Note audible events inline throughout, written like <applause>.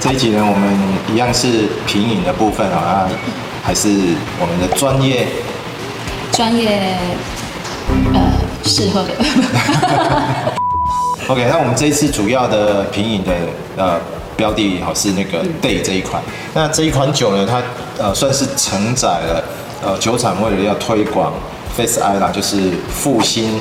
这一集呢，我们一样是品饮的部分啊，还是我们的专业。专业，呃，适合的。<laughs> OK，那我们这一次主要的品饮的呃标的好是那个 Day 这一款。那这一款酒呢，它呃算是承载了呃酒厂为了要推广 Face Island，就是复兴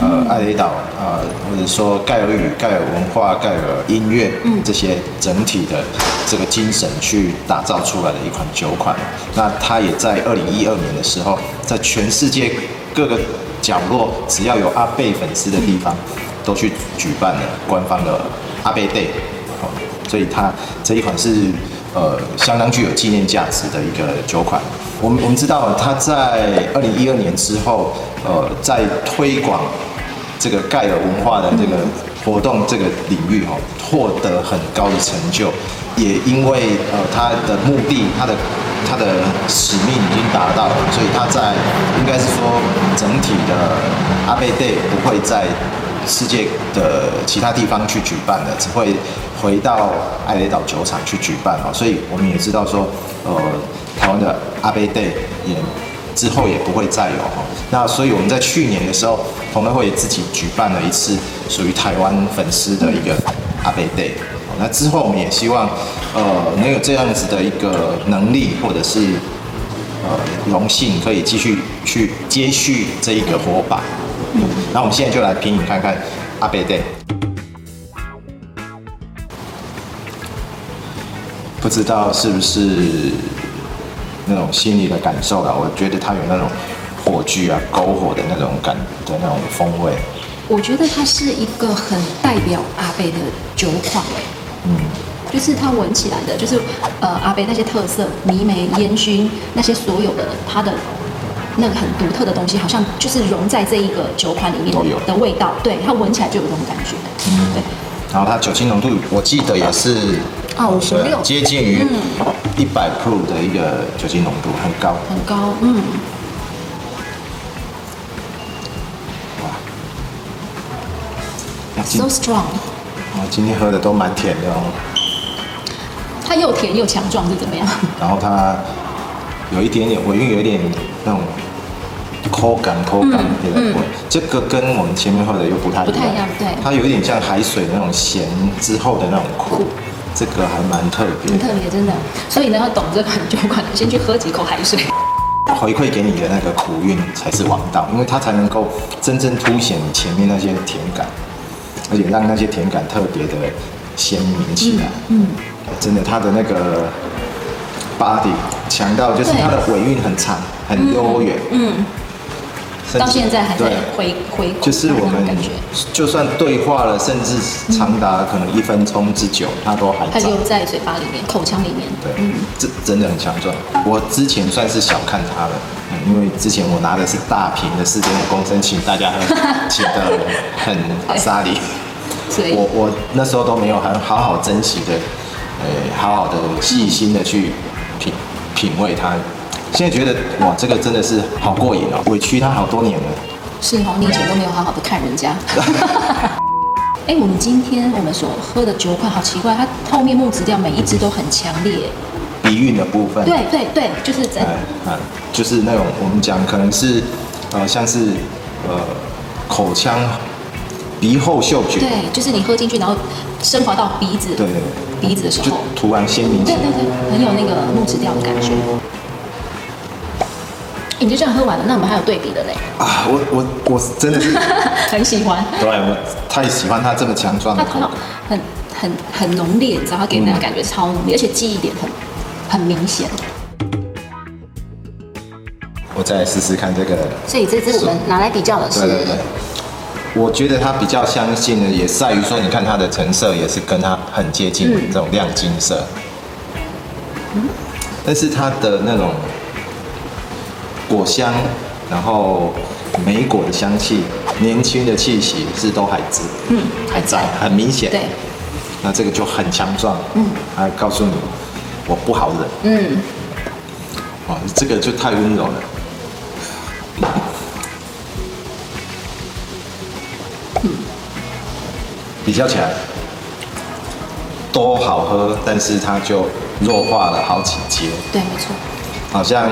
呃艾雷岛啊，或者说盖尔语、盖尔文化、盖尔音乐嗯这些整体的这个精神去打造出来的一款酒款。那它也在二零一二年的时候，在全世界各个角落，只要有阿贝粉丝的地方，都去举办了官方的阿贝 Day。所以它这一款是呃相当具有纪念价值的一个酒款。我们我们知道它在二零一二年之后，呃，在推广这个盖尔文化的这个活动这个领域哦，获得很高的成就，也因为呃它的目的，它的。他的使命已经达到了，所以他在应该是说整体的阿贝 Day 不会在世界的其他地方去举办了，只会回到艾雷岛酒厂去举办哦。所以我们也知道说，呃，台湾的阿贝 Day 也之后也不会再有哈。那所以我们在去年的时候，同乐会自己举办了一次属于台湾粉丝的一个阿贝 Day。那之后我们也希望，呃，能有这样子的一个能力，或者是呃荣幸，可以继续去接续这一个火把。那我们现在就来品饮看看阿贝 Day。不知道是不是那种心理的感受啦？我觉得它有那种火炬啊、篝火的那种感的那种风味。我觉得它是一个很代表阿贝的酒款。嗯，就是它闻起来的，就是呃阿贝那些特色，泥煤烟熏那些所有的它的那个很独特的东西，好像就是融在这一个酒款里面的味道。对，它闻起来就有这种感觉。嗯，对。然后它酒精浓度，我记得也是啊五十六，接近于一百 proof 的一个酒精浓度，很高。很高，嗯。哇，so strong。今天喝的都蛮甜的哦。它又甜又强壮是怎么样？然后它有一点点尾韵，有一点那种口感，口感对不对？这个跟我们前面喝的又不太一样。不太一样，对。它有一点像海水那种咸之后的那种苦，这个还蛮特别。很特别，真的。所以呢，要懂这款酒款，先去喝几口海水。回馈给你的那个苦韵才是王道，因为它才能够真正凸显你前面那些甜感。而且让那些甜感特别的鲜明起来。嗯，嗯，真的，它的那个 body 强到就是它的尾韵很长，很悠远。嗯，到现在还在回回。就是我们就算对话了，甚至长达可能一分钟之久，它都还在。它就在嘴巴里面，口腔里面。对，嗯，这真的很强壮。我之前算是小看它了。因为之前我拿的是大瓶的四点五公升，请大家喝，<laughs> 请的很沙里，我我那时候都没有很好好珍惜的，呃，好好的细心的去品品味它。现在觉得哇，这个真的是好过瘾哦，委屈他好多年了。是哦，你以前都没有好好的看人家。<laughs> 哎，我们今天我们所喝的酒款好奇怪，它后面木质调每一支都很强烈。鼻韵的部分，对对对，就是在，嗯，就是那种我们讲可能是，呃，像是呃口腔鼻后嗅觉，对，就是你喝进去，然后升华到鼻子，对，鼻子的时候，就突然鲜明，对对对，很有那个木质调的感觉。你就这样喝完了，那我们还有对比的嘞？啊，我我我真的是 <laughs> 很喜欢，对，我太喜欢它这么强壮的口感，很很很浓烈，你知道它给人的感觉超浓烈，而且记忆点很。很明显，我再来试试看这个。所以这支我们拿来比较的是，对对对，我觉得它比较相信的也在于说，你看它的成色也是跟它很接近，这种亮金色。嗯，但是它的那种果香，然后莓果的香气，年轻的气息是都还在，嗯，还在，很明显。对，那这个就很强壮，嗯，还告诉你我不好忍，嗯，哇，这个就太温柔了。嗯，比较起来都好喝，但是它就弱化了好几阶。对，没错。好像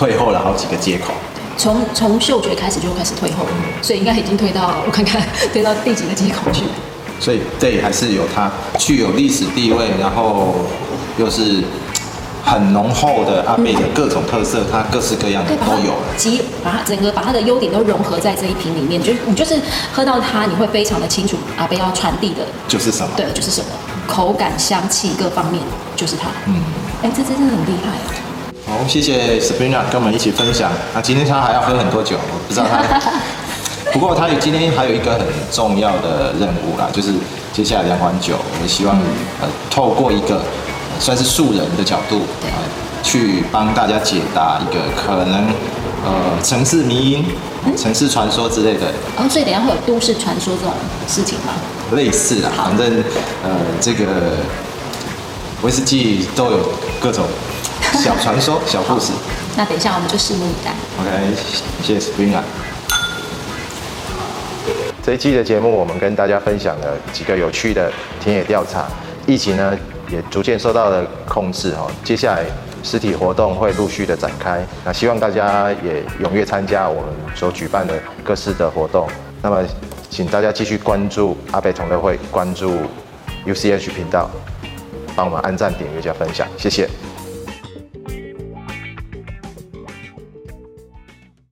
退后了好几个接口。从从嗅觉开始就开始退后，所以应该已经退到我看看 <laughs> 退到第几个接口去。所以对，还是有它具有历史地位，然后又是。很浓厚的阿贝的各种特色，它各式各样的都有了。集把它整个把它的优点都融合在这一瓶里面，就你就是喝到它，你会非常的清楚阿贝要传递的就是什么？对，就是什么口感、香气各方面就是它。嗯，哎，这真的很厉害。好，谢谢 Sabrina 跟我们一起分享。那今天他还要喝很多酒，我不知道他。<laughs> 不过他有今天还有一个很重要的任务啦，就是接下来两款酒，我希望呃透过一个。算是素人的角度，对，去帮大家解答一个可能，呃，城市迷因、城市传说之类的。哦，所以等下会有都市传说这种事情吗？类似啊，反正呃，这个威士忌都有各种小传说、小故事。那等一下我们就拭目以待。OK，谢谢 Sabrina。这一期的节目，我们跟大家分享了几个有趣的田野调查，疫情呢，也逐渐受到了控制哈，接下来实体活动会陆续的展开，那希望大家也踊跃参加我们所举办的各式的活动。那么，请大家继续关注阿贝同乐会，关注 UCH 频道，帮我们按赞、点阅加分享，谢谢。